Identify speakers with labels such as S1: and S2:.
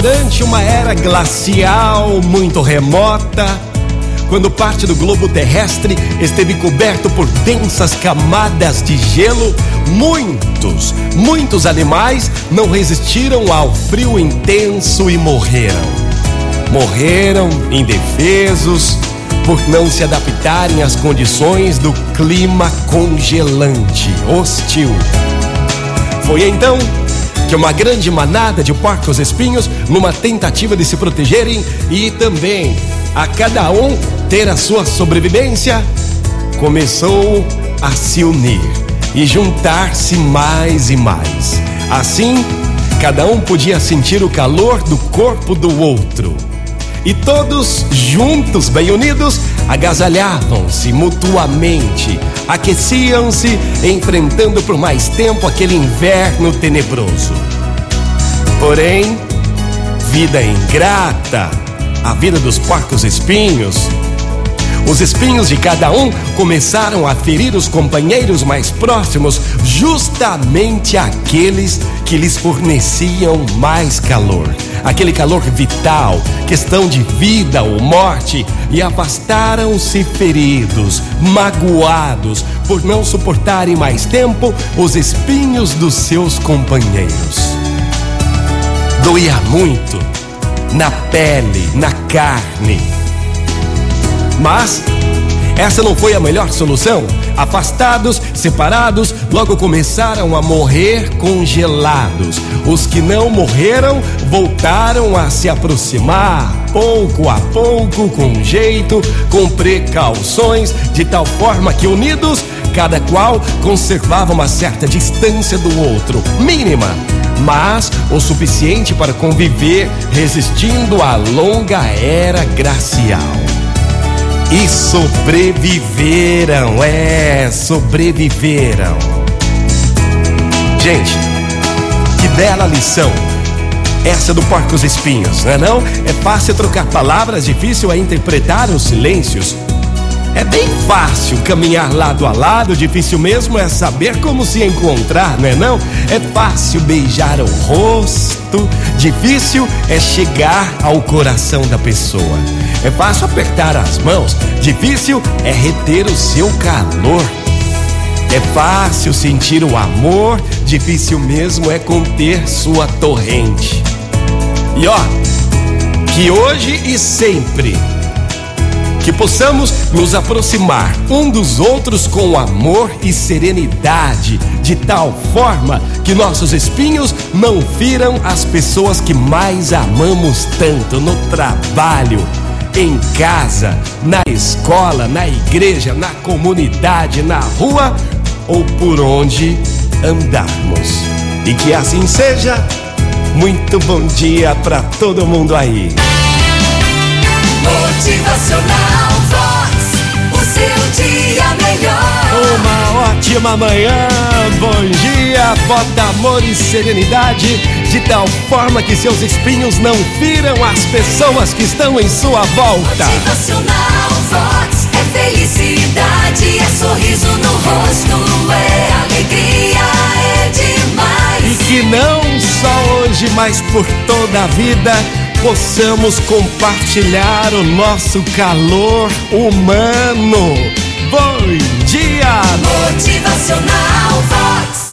S1: durante uma era glacial muito remota, quando parte do globo terrestre esteve coberto por densas camadas de gelo, muitos, muitos animais não resistiram ao frio intenso e morreram. Morreram indefesos por não se adaptarem às condições do clima congelante, hostil. Foi então que uma grande manada de porcos espinhos, numa tentativa de se protegerem e também a cada um ter a sua sobrevivência, começou a se unir e juntar-se mais e mais. Assim, cada um podia sentir o calor do corpo do outro. E todos juntos, bem unidos, agasalhavam-se mutuamente, aqueciam-se, enfrentando por mais tempo aquele inverno tenebroso. Porém, vida ingrata, a vida dos porcos espinhos. Os espinhos de cada um começaram a ferir os companheiros mais próximos, justamente aqueles que lhes forneciam mais calor. Aquele calor vital, questão de vida ou morte, e afastaram-se feridos, magoados, por não suportarem mais tempo os espinhos dos seus companheiros. Doía muito na pele, na carne. Mas essa não foi a melhor solução. Afastados, separados, logo começaram a morrer congelados. Os que não morreram voltaram a se aproximar, pouco a pouco, com jeito, com precauções, de tal forma que unidos, cada qual conservava uma certa distância do outro, mínima, mas o suficiente para conviver, resistindo à longa era glacial. E sobreviveram, é, sobreviveram. Gente, que bela lição. Essa do Porcos Espinhos, não é não? É fácil trocar palavras, difícil é interpretar os silêncios. É bem fácil caminhar lado a lado, difícil mesmo é saber como se encontrar, não é não? É fácil beijar o rosto, difícil é chegar ao coração da pessoa. É fácil apertar as mãos, difícil é reter o seu calor. É fácil sentir o amor, difícil mesmo é conter sua torrente. E ó, que hoje e sempre que possamos nos aproximar um dos outros com amor e serenidade, de tal forma que nossos espinhos não firam as pessoas que mais amamos tanto no trabalho, em casa, na escola, na igreja, na comunidade, na rua ou por onde andarmos. E que assim seja. Muito bom dia para todo mundo aí.
S2: Motivacional
S1: Uma manhã, bom dia, bota amor e serenidade, de tal forma que seus espinhos não firam as pessoas que estão em sua volta.
S2: Motivacional Vox é felicidade, é sorriso no rosto, é alegria, é demais.
S1: E que não só hoje, mas por toda a vida possamos compartilhar o nosso calor humano. Bom dia!
S2: Motivacional Vox.